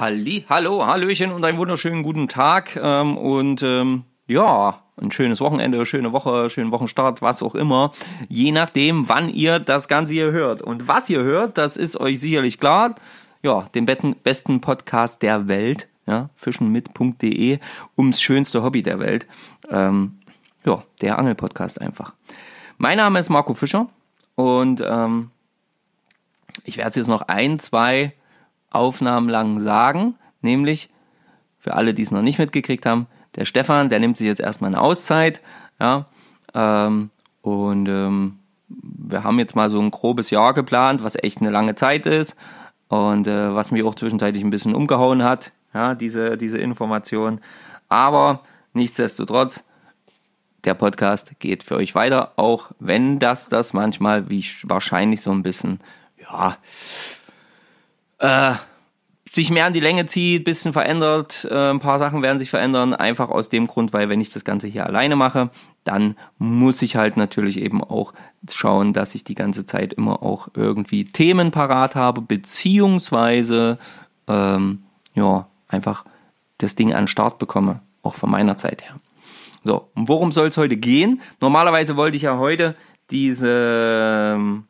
Halli, hallo, hallöchen und einen wunderschönen guten Tag ähm, und ähm, ja, ein schönes Wochenende, schöne Woche, schönen Wochenstart, was auch immer, je nachdem, wann ihr das Ganze hier hört. Und was ihr hört, das ist euch sicherlich klar. Ja, den besten Podcast der Welt, ja, fischenmit.de, ums schönste Hobby der Welt. Ähm, ja, der Angelpodcast einfach. Mein Name ist Marco Fischer und ähm, ich werde es jetzt noch ein, zwei Aufnahmen lang sagen, nämlich für alle, die es noch nicht mitgekriegt haben, der Stefan, der nimmt sich jetzt erstmal eine Auszeit, ja, ähm, und ähm, wir haben jetzt mal so ein grobes Jahr geplant, was echt eine lange Zeit ist und äh, was mich auch zwischenzeitlich ein bisschen umgehauen hat, ja, diese, diese Information. Aber nichtsdestotrotz, der Podcast geht für euch weiter, auch wenn das das manchmal wie wahrscheinlich so ein bisschen, ja, äh, sich mehr an die Länge zieht, bisschen verändert, äh, ein paar Sachen werden sich verändern, einfach aus dem Grund, weil wenn ich das Ganze hier alleine mache, dann muss ich halt natürlich eben auch schauen, dass ich die ganze Zeit immer auch irgendwie Themen parat habe, beziehungsweise ähm, ja, einfach das Ding an den Start bekomme, auch von meiner Zeit her. So, und worum soll es heute gehen? Normalerweise wollte ich ja heute diese ähm,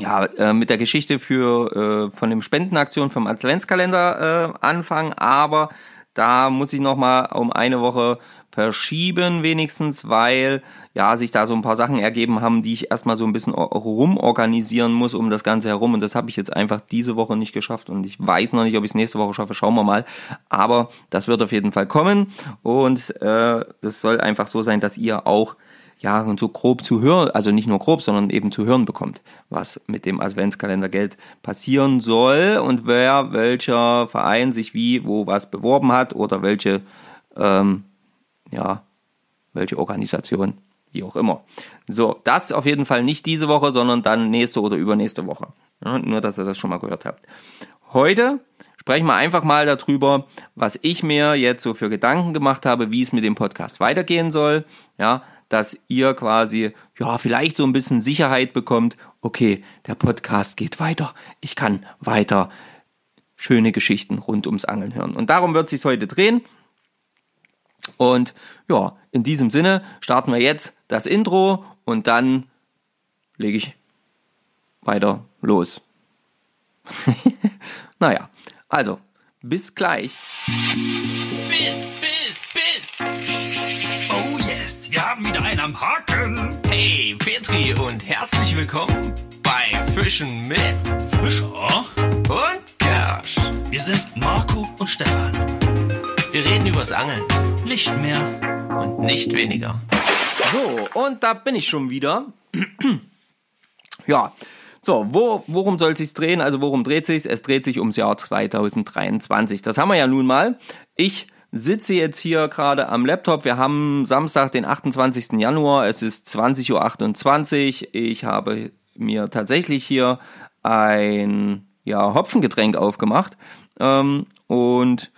ja, äh, mit der Geschichte für äh, von dem Spendenaktion vom Adventskalender äh, anfangen, aber da muss ich noch mal um eine Woche verschieben wenigstens, weil ja sich da so ein paar Sachen ergeben haben, die ich erstmal so ein bisschen rumorganisieren muss um das Ganze herum. Und das habe ich jetzt einfach diese Woche nicht geschafft und ich weiß noch nicht, ob ich es nächste Woche schaffe, schauen wir mal, aber das wird auf jeden Fall kommen. Und äh, das soll einfach so sein, dass ihr auch ja, und so grob zu hören, also nicht nur grob, sondern eben zu hören bekommt, was mit dem Adventskalendergeld passieren soll und wer, welcher Verein sich wie, wo was beworben hat oder welche, ähm, ja, welche Organisation, wie auch immer. So, das auf jeden Fall nicht diese Woche, sondern dann nächste oder übernächste Woche. Ja, nur, dass ihr das schon mal gehört habt. Heute sprechen wir einfach mal darüber, was ich mir jetzt so für Gedanken gemacht habe, wie es mit dem Podcast weitergehen soll. Ja, dass ihr quasi, ja, vielleicht so ein bisschen Sicherheit bekommt, okay, der Podcast geht weiter, ich kann weiter schöne Geschichten rund ums Angeln hören. Und darum wird es sich heute drehen. Und ja, in diesem Sinne starten wir jetzt das Intro und dann lege ich weiter los. naja, also, bis gleich. Bis, bis, bis. Am Haken. Hey, Petri und herzlich willkommen bei Fischen mit Fischer und Kersch. Wir sind Marco und Stefan. Wir reden übers Angeln Nicht mehr. und nicht weniger. So, und da bin ich schon wieder. ja, so, wo, worum soll es sich drehen? Also worum dreht sich Es dreht sich ums Jahr 2023. Das haben wir ja nun mal. Ich sitze jetzt hier gerade am Laptop. Wir haben Samstag, den 28. Januar. Es ist 20.28 Uhr. Ich habe mir tatsächlich hier ein ja, Hopfengetränk aufgemacht ähm, und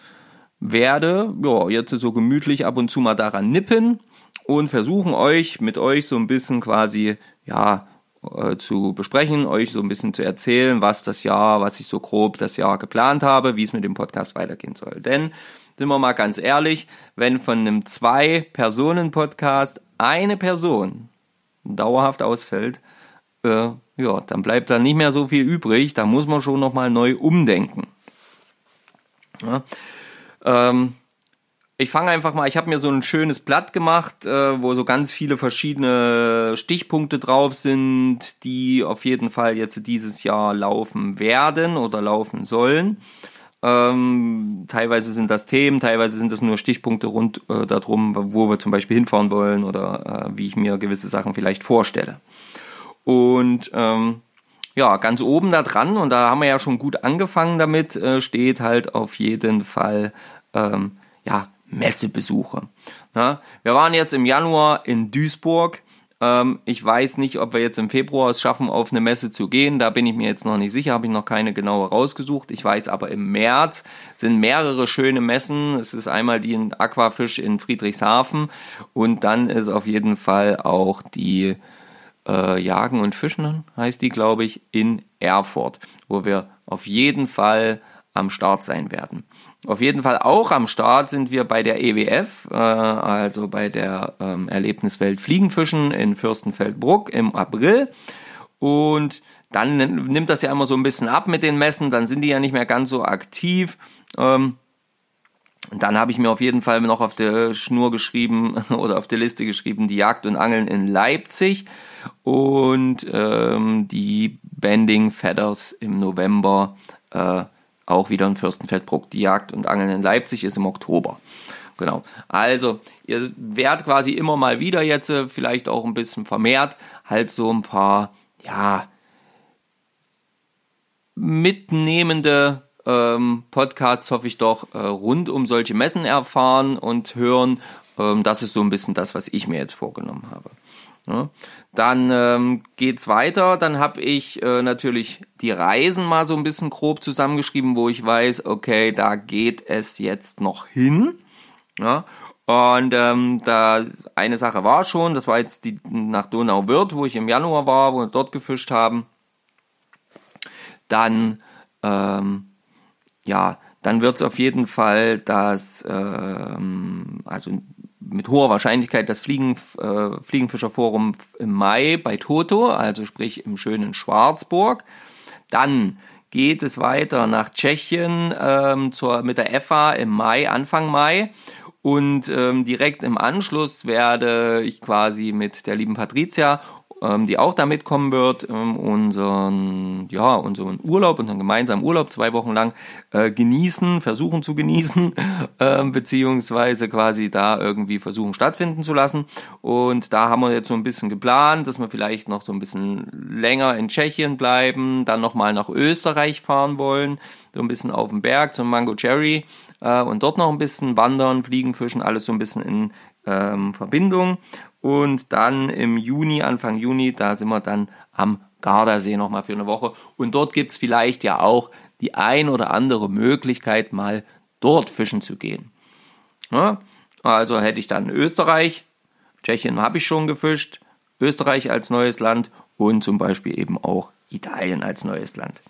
werde ja, jetzt so gemütlich ab und zu mal daran nippen und versuchen euch mit euch so ein bisschen quasi ja äh, zu besprechen, euch so ein bisschen zu erzählen, was das Jahr, was ich so grob das Jahr geplant habe, wie es mit dem Podcast weitergehen soll. Denn sind wir mal ganz ehrlich, wenn von einem Zwei-Personen-Podcast eine Person dauerhaft ausfällt, äh, ja, dann bleibt da nicht mehr so viel übrig. Da muss man schon nochmal neu umdenken. Ja. Ähm, ich fange einfach mal, ich habe mir so ein schönes Blatt gemacht, äh, wo so ganz viele verschiedene Stichpunkte drauf sind, die auf jeden Fall jetzt dieses Jahr laufen werden oder laufen sollen. Ähm, teilweise sind das Themen, teilweise sind das nur Stichpunkte rund äh, darum, wo wir zum Beispiel hinfahren wollen oder äh, wie ich mir gewisse Sachen vielleicht vorstelle. Und ähm, ja, ganz oben da dran, und da haben wir ja schon gut angefangen damit, äh, steht halt auf jeden Fall ähm, ja, Messebesuche. Ja, wir waren jetzt im Januar in Duisburg. Ähm, ich weiß nicht, ob wir jetzt im Februar es schaffen, auf eine Messe zu gehen. Da bin ich mir jetzt noch nicht sicher, habe ich noch keine genaue rausgesucht. Ich weiß aber, im März sind mehrere schöne Messen. Es ist einmal die in Aquafisch in Friedrichshafen und dann ist auf jeden Fall auch die äh, Jagen und Fischen, heißt die, glaube ich, in Erfurt, wo wir auf jeden Fall am Start sein werden. Auf jeden Fall auch am Start sind wir bei der EWF, äh, also bei der ähm, Erlebniswelt Fliegenfischen in Fürstenfeldbruck im April. Und dann nimmt das ja immer so ein bisschen ab mit den Messen, dann sind die ja nicht mehr ganz so aktiv. Ähm, dann habe ich mir auf jeden Fall noch auf der Schnur geschrieben oder auf der Liste geschrieben, die Jagd und Angeln in Leipzig und ähm, die Bending Feathers im November äh, auch wieder in Fürstenfeldbruck. Die Jagd und Angeln in Leipzig ist im Oktober. Genau. Also, ihr werdet quasi immer mal wieder jetzt, äh, vielleicht auch ein bisschen vermehrt, halt so ein paar, ja, mitnehmende ähm, Podcasts, hoffe ich doch, äh, rund um solche Messen erfahren und hören. Ähm, das ist so ein bisschen das, was ich mir jetzt vorgenommen habe. Ja. Dann ähm, geht's weiter. Dann habe ich äh, natürlich die Reisen mal so ein bisschen grob zusammengeschrieben, wo ich weiß, okay, da geht es jetzt noch hin. Ja. Und ähm, da eine Sache war schon, das war jetzt die nach Donauwörth, wo ich im Januar war, wo wir dort gefischt haben. Dann ähm, ja, dann wird es auf jeden Fall das, ähm, also mit hoher Wahrscheinlichkeit das Fliegen, äh, Fliegenfischerforum im Mai bei Toto, also sprich im schönen Schwarzburg. Dann geht es weiter nach Tschechien ähm, zur, mit der EFA im Mai, Anfang Mai. Und ähm, direkt im Anschluss werde ich quasi mit der lieben Patricia ähm, die auch da mitkommen wird, ähm, unseren, ja, unseren Urlaub, unseren gemeinsamen Urlaub zwei Wochen lang äh, genießen, versuchen zu genießen, äh, beziehungsweise quasi da irgendwie versuchen stattfinden zu lassen. Und da haben wir jetzt so ein bisschen geplant, dass wir vielleicht noch so ein bisschen länger in Tschechien bleiben, dann nochmal nach Österreich fahren wollen, so ein bisschen auf den Berg zum Mango Cherry äh, und dort noch ein bisschen wandern, fliegen, fischen, alles so ein bisschen in ähm, Verbindung. Und dann im Juni, Anfang Juni, da sind wir dann am Gardasee nochmal für eine Woche. Und dort gibt es vielleicht ja auch die ein oder andere Möglichkeit, mal dort fischen zu gehen. Ja, also hätte ich dann Österreich, Tschechien habe ich schon gefischt, Österreich als neues Land und zum Beispiel eben auch Italien als neues Land.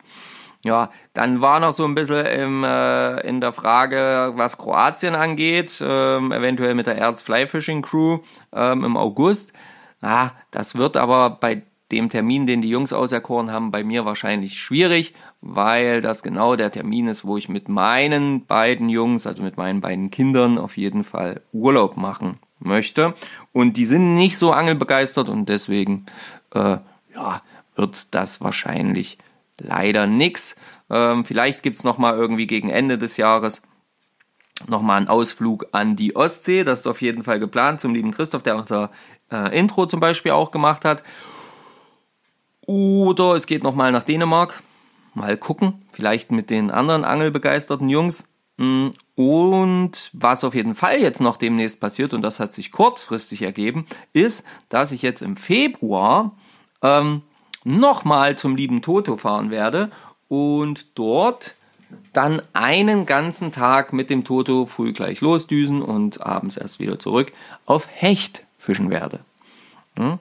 Ja, dann war noch so ein bisschen im, äh, in der Frage, was Kroatien angeht, ähm, eventuell mit der Erz Fly Fishing Crew ähm, im August. Ah, das wird aber bei dem Termin, den die Jungs auserkoren haben, bei mir wahrscheinlich schwierig, weil das genau der Termin ist, wo ich mit meinen beiden Jungs, also mit meinen beiden Kindern, auf jeden Fall Urlaub machen möchte. Und die sind nicht so angelbegeistert und deswegen äh, ja, wird das wahrscheinlich leider nichts. Ähm, vielleicht gibt's noch mal irgendwie gegen Ende des Jahres nochmal einen Ausflug an die Ostsee. Das ist auf jeden Fall geplant zum lieben Christoph, der unser äh, Intro zum Beispiel auch gemacht hat. Oder es geht nochmal nach Dänemark. Mal gucken. Vielleicht mit den anderen angelbegeisterten Jungs. Mm, und was auf jeden Fall jetzt noch demnächst passiert, und das hat sich kurzfristig ergeben, ist, dass ich jetzt im Februar ähm, nochmal zum lieben Toto fahren werde und dort dann einen ganzen Tag mit dem Toto früh gleich losdüsen und abends erst wieder zurück auf Hecht fischen werde. Hm?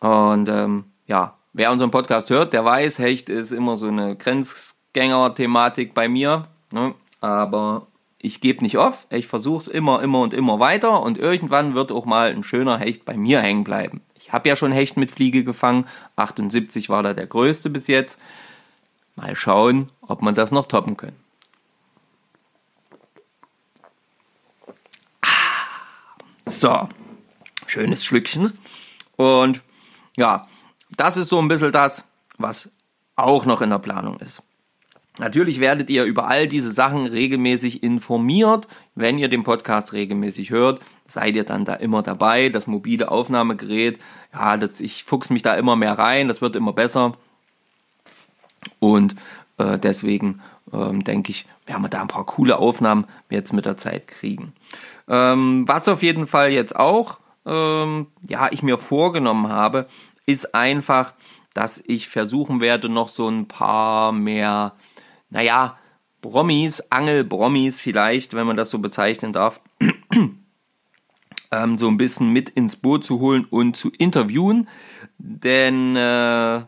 Und ähm, ja, wer unseren Podcast hört, der weiß, Hecht ist immer so eine Grenzgänger-Thematik bei mir. Ne? Aber ich gebe nicht auf, ich versuche es immer, immer und immer weiter und irgendwann wird auch mal ein schöner Hecht bei mir hängen bleiben. Ich habe ja schon Hecht mit Fliege gefangen. 78 war da der größte bis jetzt. Mal schauen, ob man das noch toppen können. Ah, so, schönes Schlückchen. Und ja, das ist so ein bisschen das, was auch noch in der Planung ist. Natürlich werdet ihr über all diese Sachen regelmäßig informiert. Wenn ihr den Podcast regelmäßig hört, seid ihr dann da immer dabei. Das mobile Aufnahmegerät, ja, das, ich fuchs mich da immer mehr rein, das wird immer besser. Und äh, deswegen ähm, denke ich, werden wir da ein paar coole Aufnahmen jetzt mit der Zeit kriegen. Ähm, was auf jeden Fall jetzt auch, ähm, ja, ich mir vorgenommen habe, ist einfach, dass ich versuchen werde, noch so ein paar mehr naja, Brommis, Angelbrommis vielleicht, wenn man das so bezeichnen darf, ähm, so ein bisschen mit ins Boot zu holen und zu interviewen. Denn äh,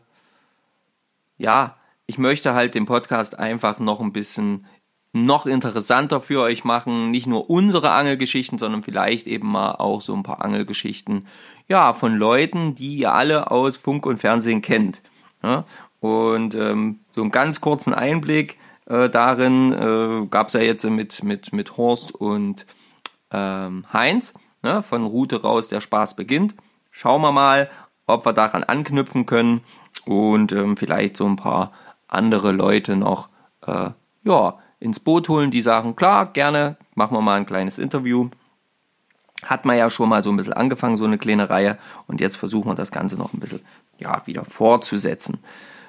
ja, ich möchte halt den Podcast einfach noch ein bisschen noch interessanter für euch machen. Nicht nur unsere Angelgeschichten, sondern vielleicht eben mal auch so ein paar Angelgeschichten, ja, von Leuten, die ihr alle aus Funk und Fernsehen kennt. Ja? Und ähm, so einen ganz kurzen Einblick äh, darin äh, gab es ja jetzt mit, mit, mit Horst und ähm, Heinz ne? von Route raus, der Spaß beginnt. Schauen wir mal, ob wir daran anknüpfen können und ähm, vielleicht so ein paar andere Leute noch äh, ja, ins Boot holen, die sagen, klar, gerne, machen wir mal ein kleines Interview. Hat man ja schon mal so ein bisschen angefangen, so eine kleine Reihe. Und jetzt versuchen wir das Ganze noch ein bisschen ja, wieder fortzusetzen.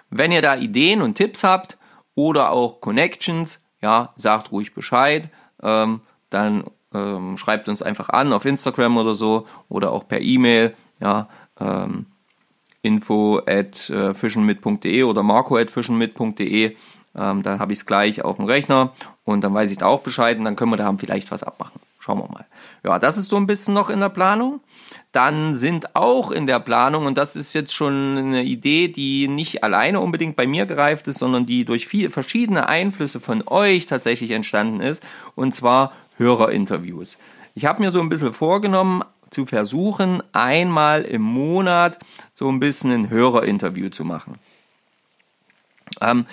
Wenn ihr da Ideen und Tipps habt oder auch Connections, ja, sagt ruhig Bescheid. Ähm, dann ähm, schreibt uns einfach an auf Instagram oder so oder auch per E-Mail. Ja, ähm, info at äh, fischenmit.de oder marco at fischenmit.de. Ähm, dann habe ich es gleich auf dem Rechner und dann weiß ich da auch Bescheid und dann können wir da vielleicht was abmachen. Schauen wir mal. Ja, das ist so ein bisschen noch in der Planung. Dann sind auch in der Planung, und das ist jetzt schon eine Idee, die nicht alleine unbedingt bei mir gereift ist, sondern die durch viele verschiedene Einflüsse von euch tatsächlich entstanden ist, und zwar Hörerinterviews. Ich habe mir so ein bisschen vorgenommen, zu versuchen, einmal im Monat so ein bisschen ein Hörerinterview zu machen. Ähm,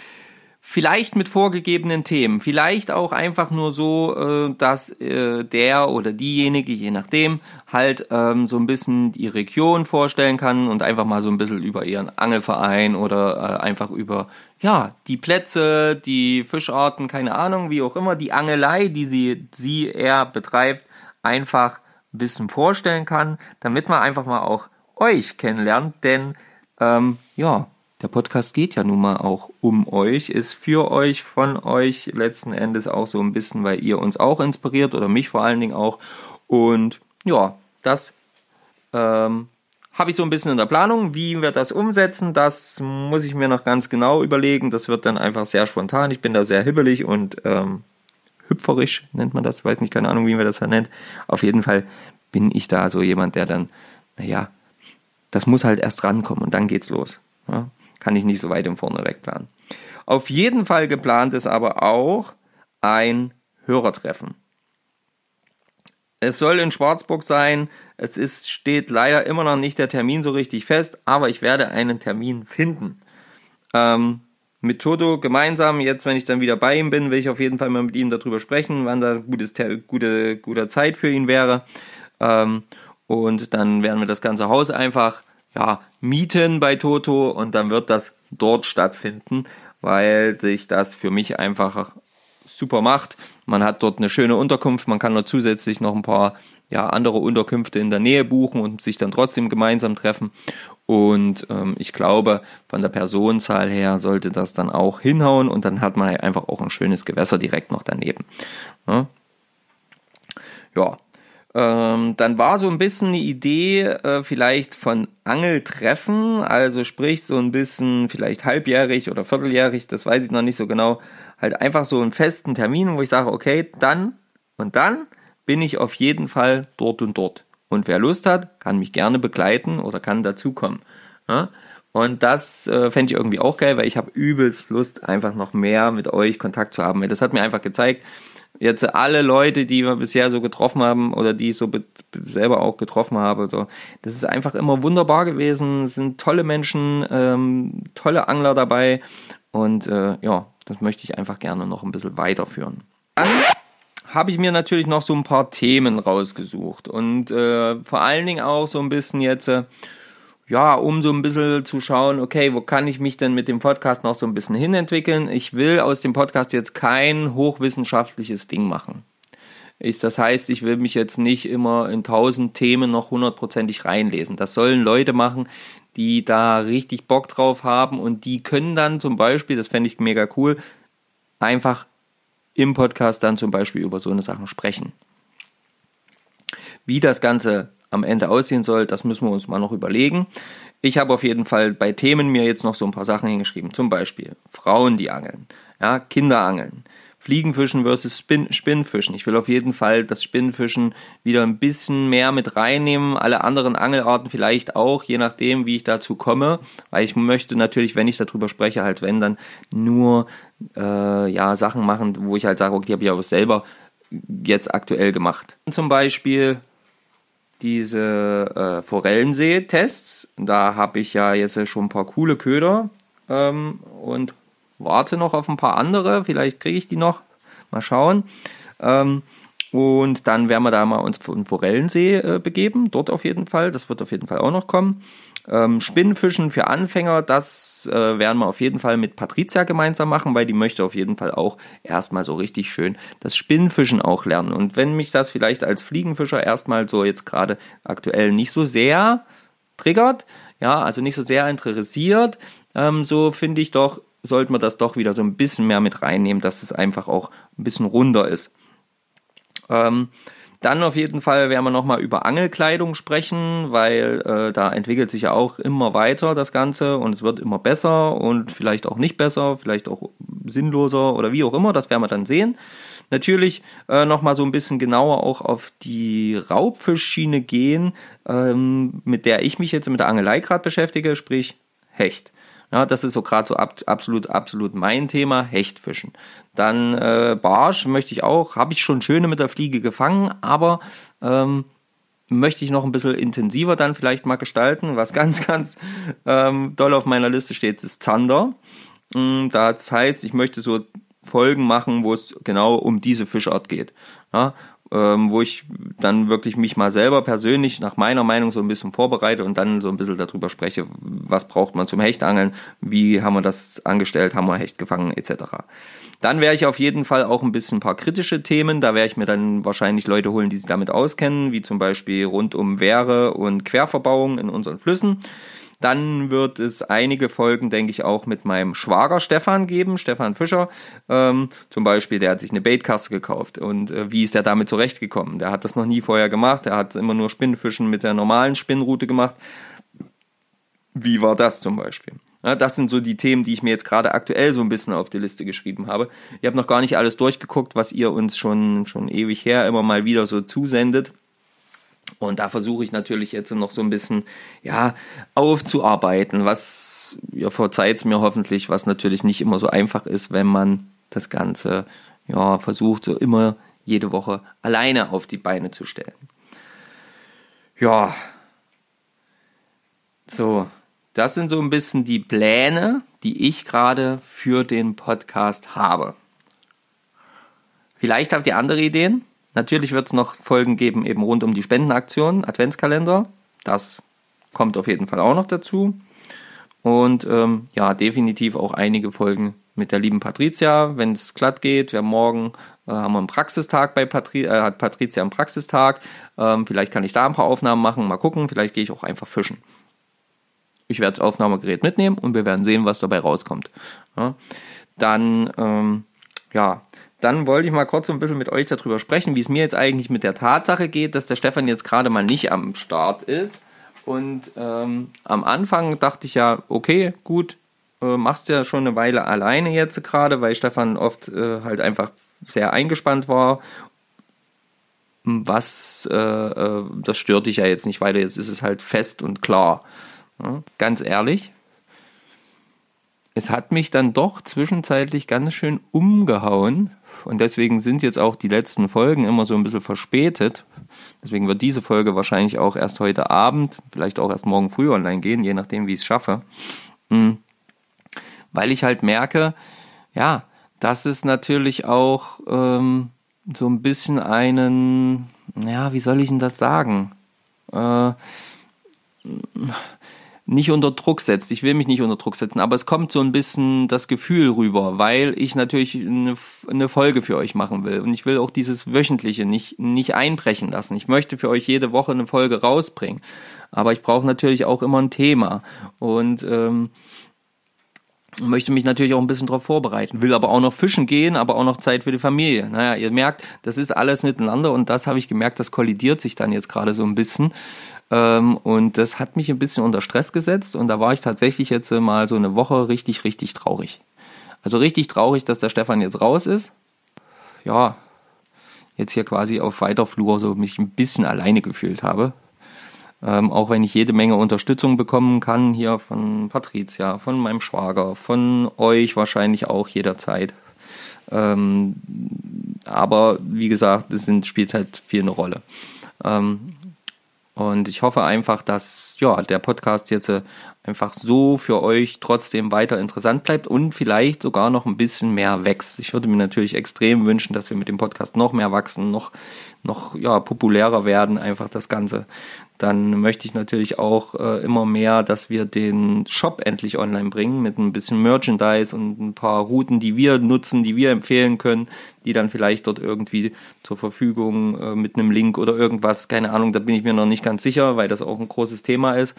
vielleicht mit vorgegebenen Themen, vielleicht auch einfach nur so, äh, dass äh, der oder diejenige, je nachdem, halt ähm, so ein bisschen die Region vorstellen kann und einfach mal so ein bisschen über ihren Angelverein oder äh, einfach über ja die Plätze, die Fischarten, keine Ahnung, wie auch immer, die Angelei, die sie sie er betreibt, einfach Wissen vorstellen kann, damit man einfach mal auch euch kennenlernt, denn ähm, ja, der Podcast geht ja nun mal auch um euch, ist für euch, von euch letzten Endes auch so ein bisschen, weil ihr uns auch inspiriert oder mich vor allen Dingen auch. Und ja, das ähm, habe ich so ein bisschen in der Planung. Wie wir das umsetzen, das muss ich mir noch ganz genau überlegen. Das wird dann einfach sehr spontan. Ich bin da sehr hibbelig und ähm, hüpferisch nennt man das, weiß nicht, keine Ahnung, wie man das nennt. Auf jeden Fall bin ich da so jemand, der dann, naja, das muss halt erst rankommen und dann geht's los. Ja, kann ich nicht so weit im Vorne weg planen. Auf jeden Fall geplant ist aber auch ein Hörertreffen. Es soll in Schwarzburg sein. Es ist, steht leider immer noch nicht der Termin so richtig fest, aber ich werde einen Termin finden. Ähm, mit Toto gemeinsam, jetzt wenn ich dann wieder bei ihm bin, will ich auf jeden Fall mal mit ihm darüber sprechen, wann da gutes, gute, gute Zeit für ihn wäre. Ähm, und dann werden wir das ganze Haus einfach ja, mieten bei Toto und dann wird das dort stattfinden, weil sich das für mich einfach super macht. Man hat dort eine schöne Unterkunft, man kann noch zusätzlich noch ein paar ja, andere Unterkünfte in der Nähe buchen und sich dann trotzdem gemeinsam treffen. Und ähm, ich glaube, von der Personenzahl her sollte das dann auch hinhauen und dann hat man einfach auch ein schönes Gewässer direkt noch daneben. Ja, ja. Ähm, dann war so ein bisschen die Idee äh, vielleicht von Angeltreffen, also sprich so ein bisschen vielleicht halbjährig oder vierteljährig, das weiß ich noch nicht so genau, halt einfach so einen festen Termin, wo ich sage, okay, dann und dann bin ich auf jeden Fall dort und dort. Und wer Lust hat, kann mich gerne begleiten oder kann dazukommen. Ja? Und das äh, fände ich irgendwie auch geil, weil ich habe übelst Lust, einfach noch mehr mit euch Kontakt zu haben. Das hat mir einfach gezeigt, jetzt alle Leute, die wir bisher so getroffen haben oder die ich so selber auch getroffen habe, so, das ist einfach immer wunderbar gewesen. Es sind tolle Menschen, ähm, tolle Angler dabei und äh, ja, das möchte ich einfach gerne noch ein bisschen weiterführen. Dann habe ich mir natürlich noch so ein paar Themen rausgesucht und äh, vor allen Dingen auch so ein bisschen jetzt, äh, ja, um so ein bisschen zu schauen, okay, wo kann ich mich denn mit dem Podcast noch so ein bisschen hinentwickeln? Ich will aus dem Podcast jetzt kein hochwissenschaftliches Ding machen. Ich, das heißt, ich will mich jetzt nicht immer in tausend Themen noch hundertprozentig reinlesen. Das sollen Leute machen, die da richtig Bock drauf haben und die können dann zum Beispiel, das fände ich mega cool, einfach im Podcast dann zum Beispiel über so eine Sachen sprechen. Wie das Ganze am Ende aussehen soll, das müssen wir uns mal noch überlegen. Ich habe auf jeden Fall bei Themen mir jetzt noch so ein paar Sachen hingeschrieben. Zum Beispiel Frauen, die angeln, ja, Kinder angeln, Fliegenfischen versus Spin Spinnfischen. Ich will auf jeden Fall das Spinnfischen wieder ein bisschen mehr mit reinnehmen. Alle anderen Angelarten vielleicht auch, je nachdem, wie ich dazu komme. Weil ich möchte natürlich, wenn ich darüber spreche, halt wenn dann nur äh, ja Sachen machen, wo ich halt sage, okay, die habe ich aber selber jetzt aktuell gemacht. Zum Beispiel diese äh, Forellensee-Tests. Da habe ich ja jetzt schon ein paar coole Köder ähm, und warte noch auf ein paar andere. Vielleicht kriege ich die noch. Mal schauen. Ähm, und dann werden wir da mal uns in Forellensee äh, begeben. Dort auf jeden Fall. Das wird auf jeden Fall auch noch kommen. Ähm, Spinnenfischen für Anfänger, das äh, werden wir auf jeden Fall mit Patricia gemeinsam machen, weil die möchte auf jeden Fall auch erstmal so richtig schön das Spinnenfischen auch lernen. Und wenn mich das vielleicht als Fliegenfischer erstmal so jetzt gerade aktuell nicht so sehr triggert, ja, also nicht so sehr interessiert, ähm, so finde ich doch, sollte man das doch wieder so ein bisschen mehr mit reinnehmen, dass es einfach auch ein bisschen runder ist. Ähm, dann auf jeden Fall werden wir nochmal über Angelkleidung sprechen, weil äh, da entwickelt sich ja auch immer weiter das Ganze und es wird immer besser und vielleicht auch nicht besser, vielleicht auch sinnloser oder wie auch immer, das werden wir dann sehen. Natürlich äh, nochmal so ein bisschen genauer auch auf die Raubfischschiene gehen, ähm, mit der ich mich jetzt mit der Angelei gerade beschäftige, sprich Hecht. Ja, das ist so gerade so ab, absolut, absolut mein Thema, Hechtfischen. Dann äh, Barsch möchte ich auch, habe ich schon schöne mit der Fliege gefangen, aber ähm, möchte ich noch ein bisschen intensiver dann vielleicht mal gestalten. Was ganz, ganz ähm, doll auf meiner Liste steht, ist Zander. Mm, das heißt, ich möchte so Folgen machen, wo es genau um diese Fischart geht. Ja, ähm, wo ich dann wirklich mich mal selber persönlich nach meiner Meinung so ein bisschen vorbereite und dann so ein bisschen darüber spreche, was braucht man zum Hechtangeln, wie haben wir das angestellt, haben wir Hecht gefangen etc. Dann werde ich auf jeden Fall auch ein bisschen ein paar kritische Themen, da werde ich mir dann wahrscheinlich Leute holen, die sich damit auskennen, wie zum Beispiel rund um Wehre und Querverbauung in unseren Flüssen. Dann wird es einige Folgen, denke ich, auch mit meinem Schwager Stefan geben, Stefan Fischer. Ähm, zum Beispiel, der hat sich eine Baitkasse gekauft und äh, wie ist er damit zurechtgekommen? Der hat das noch nie vorher gemacht, er hat immer nur Spinnfischen mit der normalen Spinnroute gemacht. Wie war das zum Beispiel? Ja, das sind so die Themen, die ich mir jetzt gerade aktuell so ein bisschen auf die Liste geschrieben habe. Ich habe noch gar nicht alles durchgeguckt, was ihr uns schon, schon ewig her immer mal wieder so zusendet. Und da versuche ich natürlich jetzt noch so ein bisschen, ja, aufzuarbeiten, was ihr verzeiht mir hoffentlich, was natürlich nicht immer so einfach ist, wenn man das Ganze, ja, versucht, so immer jede Woche alleine auf die Beine zu stellen. Ja. So. Das sind so ein bisschen die Pläne, die ich gerade für den Podcast habe. Vielleicht habt ihr andere Ideen? Natürlich wird es noch Folgen geben, eben rund um die Spendenaktion, Adventskalender. Das kommt auf jeden Fall auch noch dazu. Und ähm, ja, definitiv auch einige Folgen mit der lieben Patricia, wenn es glatt geht. Wir morgen äh, haben wir einen Praxistag bei Patri äh, hat Patricia einen Praxistag. Ähm, vielleicht kann ich da ein paar Aufnahmen machen. Mal gucken. Vielleicht gehe ich auch einfach fischen. Ich werde das Aufnahmegerät mitnehmen und wir werden sehen, was dabei rauskommt. Ja. Dann, ähm, ja, dann wollte ich mal kurz so ein bisschen mit euch darüber sprechen, wie es mir jetzt eigentlich mit der Tatsache geht, dass der Stefan jetzt gerade mal nicht am Start ist. Und ähm, am Anfang dachte ich ja, okay, gut, äh, machst ja schon eine Weile alleine jetzt gerade, weil Stefan oft äh, halt einfach sehr eingespannt war. Was, äh, äh das stört dich ja jetzt nicht weiter, jetzt ist es halt fest und klar. Ja, ganz ehrlich, es hat mich dann doch zwischenzeitlich ganz schön umgehauen, und deswegen sind jetzt auch die letzten Folgen immer so ein bisschen verspätet. Deswegen wird diese Folge wahrscheinlich auch erst heute Abend, vielleicht auch erst morgen früh online gehen, je nachdem, wie ich es schaffe. Hm. Weil ich halt merke, ja, dass es natürlich auch ähm, so ein bisschen einen, ja, wie soll ich denn das sagen? Äh, nicht unter Druck setzt. Ich will mich nicht unter Druck setzen, aber es kommt so ein bisschen das Gefühl rüber, weil ich natürlich eine, eine, Folge für euch machen will. Und ich will auch dieses Wöchentliche nicht, nicht einbrechen lassen. Ich möchte für euch jede Woche eine Folge rausbringen. Aber ich brauche natürlich auch immer ein Thema. Und ähm, möchte mich natürlich auch ein bisschen darauf vorbereiten, will aber auch noch fischen gehen, aber auch noch Zeit für die Familie. Naja, ihr merkt, das ist alles miteinander und das habe ich gemerkt, das kollidiert sich dann jetzt gerade so ein bisschen. Ähm, und das hat mich ein bisschen unter Stress gesetzt und da war ich tatsächlich jetzt mal so eine Woche richtig, richtig traurig. Also richtig traurig, dass der Stefan jetzt raus ist. ja, jetzt hier quasi auf weiter Flur so mich ein bisschen alleine gefühlt habe. Ähm, auch wenn ich jede Menge Unterstützung bekommen kann, hier von Patricia, von meinem Schwager, von euch wahrscheinlich auch jederzeit. Ähm, aber wie gesagt, es sind, spielt halt viel eine Rolle. Ähm, und ich hoffe einfach, dass ja, der Podcast jetzt äh, einfach so für euch trotzdem weiter interessant bleibt und vielleicht sogar noch ein bisschen mehr wächst. Ich würde mir natürlich extrem wünschen, dass wir mit dem Podcast noch mehr wachsen, noch, noch ja, populärer werden, einfach das Ganze dann möchte ich natürlich auch äh, immer mehr, dass wir den Shop endlich online bringen mit ein bisschen Merchandise und ein paar Routen, die wir nutzen, die wir empfehlen können, die dann vielleicht dort irgendwie zur Verfügung äh, mit einem Link oder irgendwas, keine Ahnung, da bin ich mir noch nicht ganz sicher, weil das auch ein großes Thema ist.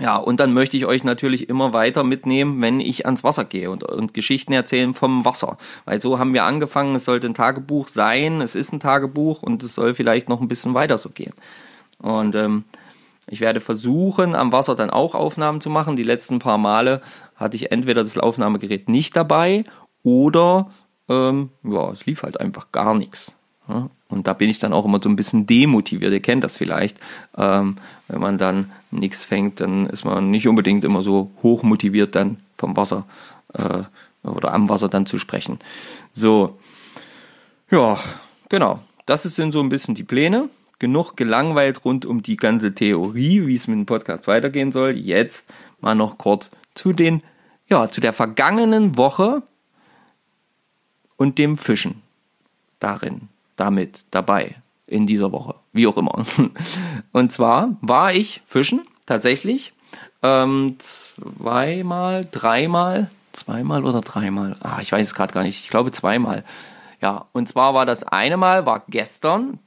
Ja, und dann möchte ich euch natürlich immer weiter mitnehmen, wenn ich ans Wasser gehe und, und Geschichten erzählen vom Wasser. Weil so haben wir angefangen, es sollte ein Tagebuch sein, es ist ein Tagebuch und es soll vielleicht noch ein bisschen weiter so gehen. Und ähm, ich werde versuchen, am Wasser dann auch Aufnahmen zu machen. Die letzten paar Male hatte ich entweder das Aufnahmegerät nicht dabei oder ähm, ja, es lief halt einfach gar nichts. Und da bin ich dann auch immer so ein bisschen demotiviert. Ihr kennt das vielleicht. Ähm, wenn man dann nichts fängt, dann ist man nicht unbedingt immer so hoch motiviert, dann vom Wasser äh, oder am Wasser dann zu sprechen. So, ja, genau. Das sind so ein bisschen die Pläne. Genug gelangweilt rund um die ganze Theorie, wie es mit dem Podcast weitergehen soll. Jetzt mal noch kurz zu den, ja, zu der vergangenen Woche und dem Fischen darin damit dabei in dieser Woche, wie auch immer. Und zwar war ich fischen, tatsächlich, ähm, zweimal, dreimal, zweimal oder dreimal, ah, ich weiß es gerade gar nicht, ich glaube zweimal. Ja, und zwar war das eine Mal, war gestern,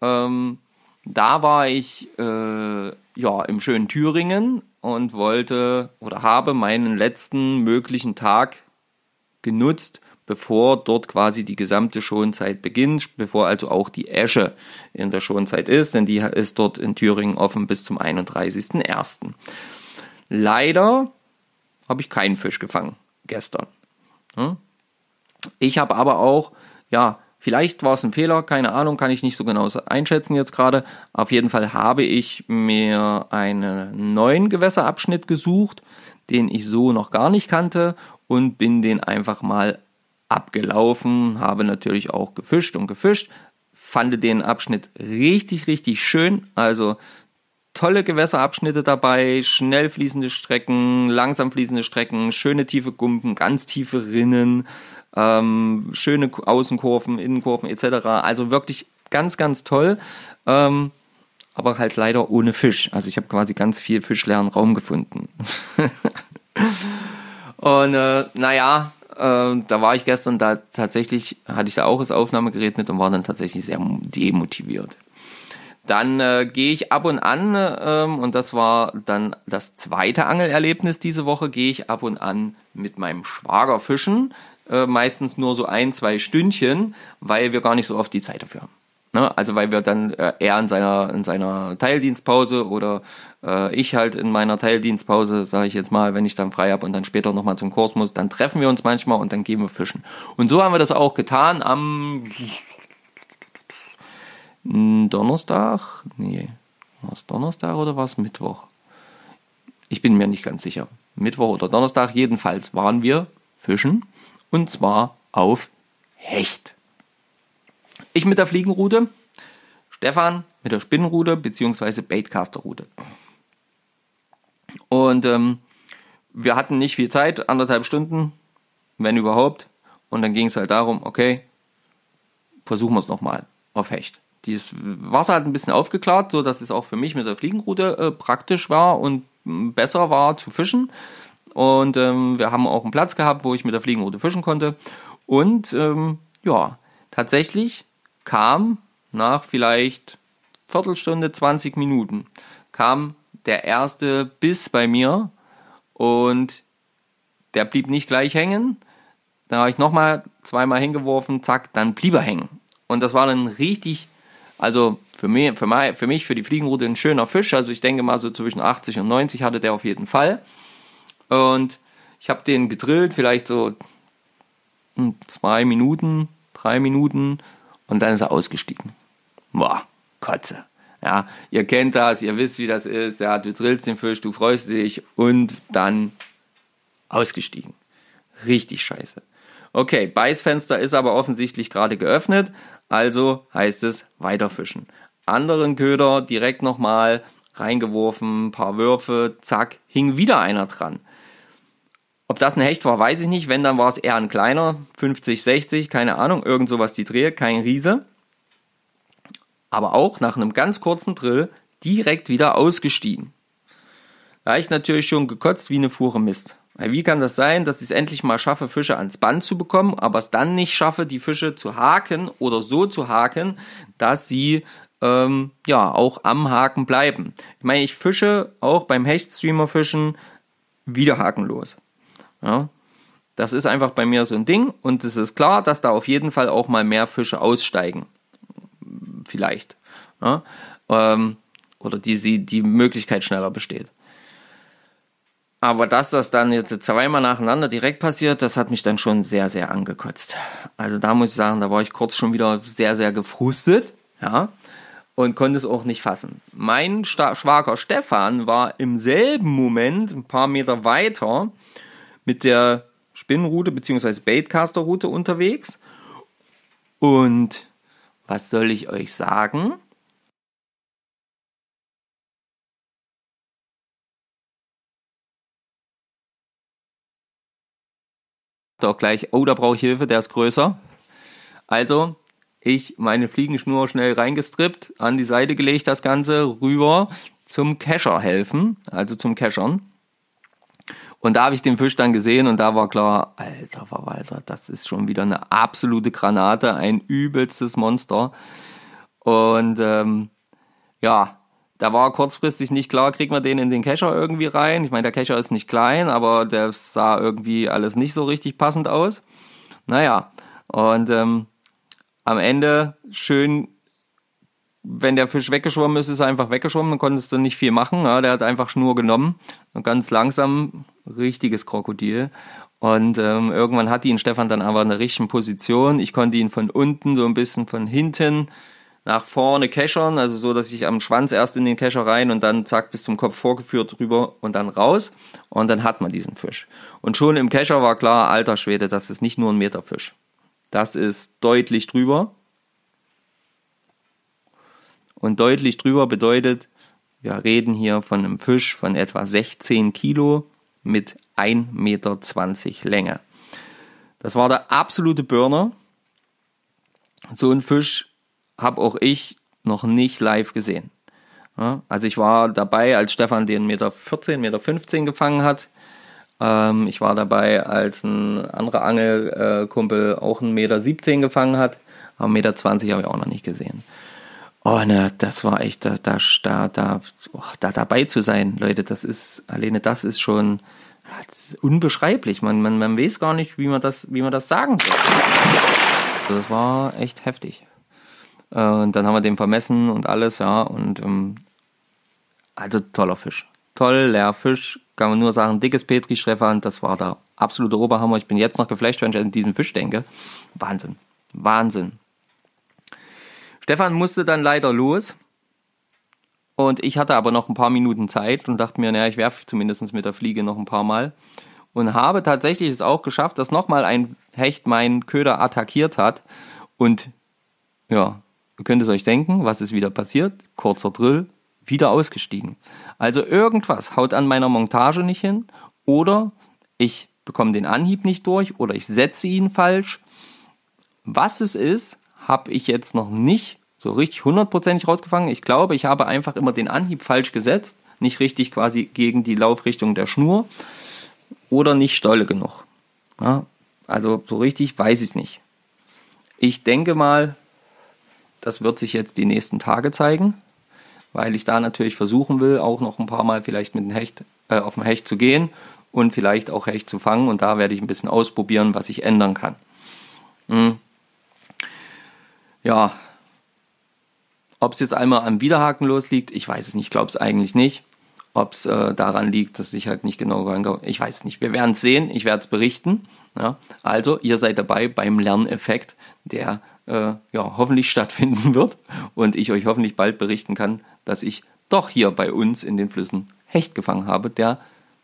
ähm, da war ich äh, ja im schönen Thüringen und wollte oder habe meinen letzten möglichen Tag genutzt, bevor dort quasi die gesamte Schonzeit beginnt, bevor also auch die Esche in der Schonzeit ist, denn die ist dort in Thüringen offen bis zum 31.01. Leider habe ich keinen Fisch gefangen gestern. Hm? Ich habe aber auch, ja, vielleicht war es ein Fehler, keine Ahnung, kann ich nicht so genau einschätzen jetzt gerade. Auf jeden Fall habe ich mir einen neuen Gewässerabschnitt gesucht, den ich so noch gar nicht kannte und bin den einfach mal abgelaufen, habe natürlich auch gefischt und gefischt, fand den Abschnitt richtig, richtig schön. Also tolle Gewässerabschnitte dabei, schnell fließende Strecken, langsam fließende Strecken, schöne tiefe Gumpen, ganz tiefe Rinnen, ähm, schöne Außenkurven, Innenkurven etc. Also wirklich ganz, ganz toll. Ähm, aber halt leider ohne Fisch. Also ich habe quasi ganz viel fischleeren Raum gefunden. und äh, naja, äh, da war ich gestern da tatsächlich, hatte ich da auch das Aufnahmegerät mit und war dann tatsächlich sehr demotiviert. Dann äh, gehe ich ab und an, äh, und das war dann das zweite Angelerlebnis diese Woche, gehe ich ab und an mit meinem Schwager fischen. Äh, meistens nur so ein, zwei Stündchen, weil wir gar nicht so oft die Zeit dafür haben. Ne? Also weil wir dann äh, er in seiner, in seiner Teildienstpause oder äh, ich halt in meiner Teildienstpause, sage ich jetzt mal, wenn ich dann frei habe und dann später nochmal zum Kurs muss, dann treffen wir uns manchmal und dann gehen wir fischen. Und so haben wir das auch getan am Donnerstag? Nee. War es Donnerstag oder war es Mittwoch? Ich bin mir nicht ganz sicher. Mittwoch oder Donnerstag, jedenfalls waren wir fischen und zwar auf Hecht. Ich mit der Fliegenroute, Stefan mit der Spinnenroute bzw. Baitcaster-Route. Und ähm, wir hatten nicht viel Zeit, anderthalb Stunden, wenn überhaupt. Und dann ging es halt darum, okay, versuchen wir es nochmal auf Hecht. Dieses Wasser hat ein bisschen aufgeklärt, so dass es auch für mich mit der Fliegenroute äh, praktisch war und besser war zu fischen. Und ähm, wir haben auch einen Platz gehabt, wo ich mit der Fliegenroute fischen konnte. Und ähm, ja, tatsächlich kam nach vielleicht Viertelstunde, 20 Minuten, kam der erste Biss bei mir und der blieb nicht gleich hängen. Da habe ich nochmal zweimal hingeworfen, zack, dann blieb er hängen. Und das war dann richtig, also für mich, für, mich, für mich, für die Fliegenroute ein schöner Fisch. Also ich denke mal so zwischen 80 und 90 hatte der auf jeden Fall. Und ich habe den gedrillt, vielleicht so hm, zwei Minuten, drei Minuten und dann ist er ausgestiegen. Boah, Kotze. Ja, ihr kennt das, ihr wisst, wie das ist. Ja, du drillst den Fisch, du freust dich und dann ausgestiegen. Richtig scheiße. Okay, Beißfenster ist aber offensichtlich gerade geöffnet, also heißt es weiterfischen. Anderen Köder direkt nochmal reingeworfen, ein paar Würfe, zack, hing wieder einer dran. Ob das ein Hecht war, weiß ich nicht. Wenn, dann war es eher ein kleiner, 50, 60, keine Ahnung, irgend sowas die Drehe, kein Riese. Aber auch nach einem ganz kurzen Drill direkt wieder ausgestiegen. Da ich natürlich schon gekotzt wie eine Fuhre Mist. Wie kann das sein, dass ich es endlich mal schaffe, Fische ans Band zu bekommen, aber es dann nicht schaffe, die Fische zu haken oder so zu haken, dass sie ähm, ja auch am Haken bleiben. Ich meine, ich fische auch beim Hechtstreamer-Fischen wieder hakenlos. Ja, das ist einfach bei mir so ein Ding und es ist klar, dass da auf jeden Fall auch mal mehr Fische aussteigen. Vielleicht. Ja, ähm, oder die, die Möglichkeit schneller besteht. Aber dass das dann jetzt zweimal nacheinander direkt passiert, das hat mich dann schon sehr, sehr angekotzt. Also da muss ich sagen, da war ich kurz schon wieder sehr, sehr gefrustet, ja, und konnte es auch nicht fassen. Mein Schwager Stefan war im selben Moment ein paar Meter weiter mit der Spinnenroute bzw. Baitcaster-Route unterwegs. Und was soll ich euch sagen? doch gleich, oh, da brauche ich Hilfe, der ist größer. Also, ich meine Fliegenschnur schnell reingestrippt, an die Seite gelegt, das Ganze rüber zum Kescher helfen, also zum Keschern. Und da habe ich den Fisch dann gesehen und da war klar, alter Verwalter, das ist schon wieder eine absolute Granate, ein übelstes Monster. Und ähm, ja, da war kurzfristig nicht klar, kriegt man den in den Kescher irgendwie rein. Ich meine, der Kescher ist nicht klein, aber der sah irgendwie alles nicht so richtig passend aus. Naja, und ähm, am Ende schön, wenn der Fisch weggeschwommen ist, ist er einfach weggeschwommen, dann konntest du nicht viel machen. Ja, der hat einfach Schnur genommen und ganz langsam, richtiges Krokodil. Und ähm, irgendwann hat ihn Stefan dann aber in der richtigen Position. Ich konnte ihn von unten so ein bisschen von hinten nach vorne keschern, also so, dass ich am Schwanz erst in den Kescher rein und dann zack bis zum Kopf vorgeführt rüber und dann raus und dann hat man diesen Fisch. Und schon im Kescher war klar, alter Schwede, das ist nicht nur ein Meter Fisch. Das ist deutlich drüber. Und deutlich drüber bedeutet, wir reden hier von einem Fisch von etwa 16 Kilo mit 1,20 Meter Länge. Das war der absolute Burner. So ein Fisch habe auch ich noch nicht live gesehen. Ja, also ich war dabei, als Stefan den Meter 14, Meter 15 gefangen hat. Ähm, ich war dabei, als ein anderer Angelkumpel auch einen Meter 17 gefangen hat. Aber Meter 20 habe ich auch noch nicht gesehen. Oh ne, das war echt, da, da, da, oh, da dabei zu sein, Leute, das ist, alleine das ist schon das ist unbeschreiblich. Man, man, man weiß gar nicht, wie man das, wie man das sagen soll. Also das war echt heftig. Und dann haben wir den vermessen und alles, ja. Und ähm, also toller Fisch. Toller Fisch. Kann man nur sagen, dickes Petri, Stefan, das war der absolute Oberhammer. Ich bin jetzt noch geflasht, wenn ich an diesen Fisch denke. Wahnsinn. Wahnsinn. Stefan musste dann leider los. Und ich hatte aber noch ein paar Minuten Zeit und dachte mir, naja, ich werfe zumindest mit der Fliege noch ein paar Mal. Und habe tatsächlich es auch geschafft, dass nochmal ein Hecht meinen Köder attackiert hat. Und ja, Ihr könnt es euch denken, was ist wieder passiert? Kurzer Drill, wieder ausgestiegen. Also irgendwas haut an meiner Montage nicht hin oder ich bekomme den Anhieb nicht durch oder ich setze ihn falsch. Was es ist, habe ich jetzt noch nicht so richtig hundertprozentig rausgefangen. Ich glaube, ich habe einfach immer den Anhieb falsch gesetzt, nicht richtig quasi gegen die Laufrichtung der Schnur oder nicht stolle genug. Ja, also so richtig weiß ich es nicht. Ich denke mal, das wird sich jetzt die nächsten Tage zeigen, weil ich da natürlich versuchen will, auch noch ein paar Mal vielleicht mit dem Hecht, äh, auf dem Hecht zu gehen und vielleicht auch Hecht zu fangen. Und da werde ich ein bisschen ausprobieren, was ich ändern kann. Hm. Ja, ob es jetzt einmal am Wiederhaken losliegt, ich weiß es nicht, ich glaube es eigentlich nicht. Ob es äh, daran liegt, dass ich halt nicht genau reingehe. Ich weiß nicht. Wir werden es sehen. Ich werde es berichten. Ja? Also, ihr seid dabei beim Lerneffekt, der äh, ja, hoffentlich stattfinden wird und ich euch hoffentlich bald berichten kann, dass ich doch hier bei uns in den Flüssen Hecht gefangen habe, der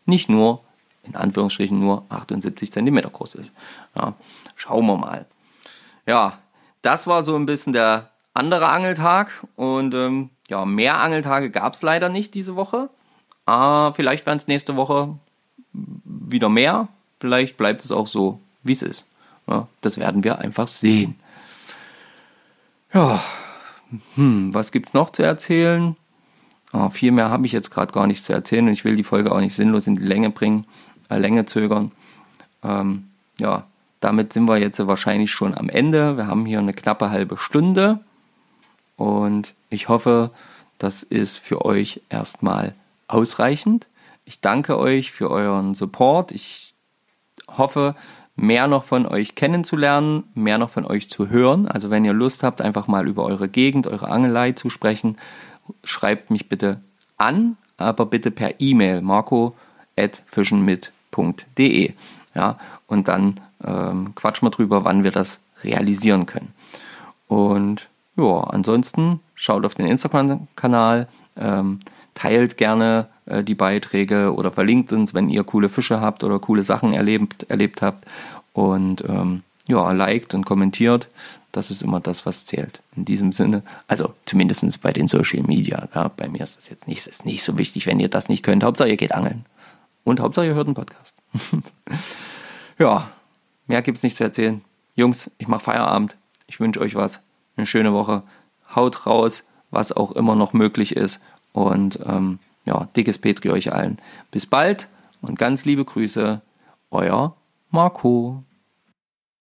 nicht nur, in Anführungsstrichen, nur 78 cm groß ist. Ja, schauen wir mal. Ja, das war so ein bisschen der andere Angeltag und ähm, ja, mehr Angeltage gab es leider nicht diese Woche. Ah, vielleicht werden es nächste Woche wieder mehr. Vielleicht bleibt es auch so, wie es ist. Ja, das werden wir einfach sehen. Ja, hm, was gibt's noch zu erzählen? Oh, viel mehr habe ich jetzt gerade gar nicht zu erzählen und ich will die Folge auch nicht sinnlos in die Länge bringen, äh, Länge zögern. Ähm, ja, damit sind wir jetzt wahrscheinlich schon am Ende. Wir haben hier eine knappe halbe Stunde und ich hoffe, das ist für euch erstmal ausreichend. Ich danke euch für euren Support. Ich hoffe, mehr noch von euch kennenzulernen, mehr noch von euch zu hören. Also wenn ihr Lust habt, einfach mal über eure Gegend, eure Angelei zu sprechen, schreibt mich bitte an, aber bitte per E-Mail marco@fischenmit.de. Ja, und dann ähm, quatschen wir drüber, wann wir das realisieren können. Und ja, ansonsten schaut auf den Instagram-Kanal, ähm, teilt gerne äh, die Beiträge oder verlinkt uns, wenn ihr coole Fische habt oder coole Sachen erlebt, erlebt habt. Und ähm, ja, liked und kommentiert. Das ist immer das, was zählt. In diesem Sinne, also zumindest bei den Social Media. Ja, bei mir ist das jetzt nicht, ist nicht so wichtig, wenn ihr das nicht könnt. Hauptsache, ihr geht angeln. Und Hauptsache, ihr hört einen Podcast. ja, mehr gibt es nicht zu erzählen. Jungs, ich mache Feierabend. Ich wünsche euch was. Eine schöne Woche. Haut raus, was auch immer noch möglich ist. Und ähm, ja, dickes Petri euch allen. Bis bald und ganz liebe Grüße, euer Marco.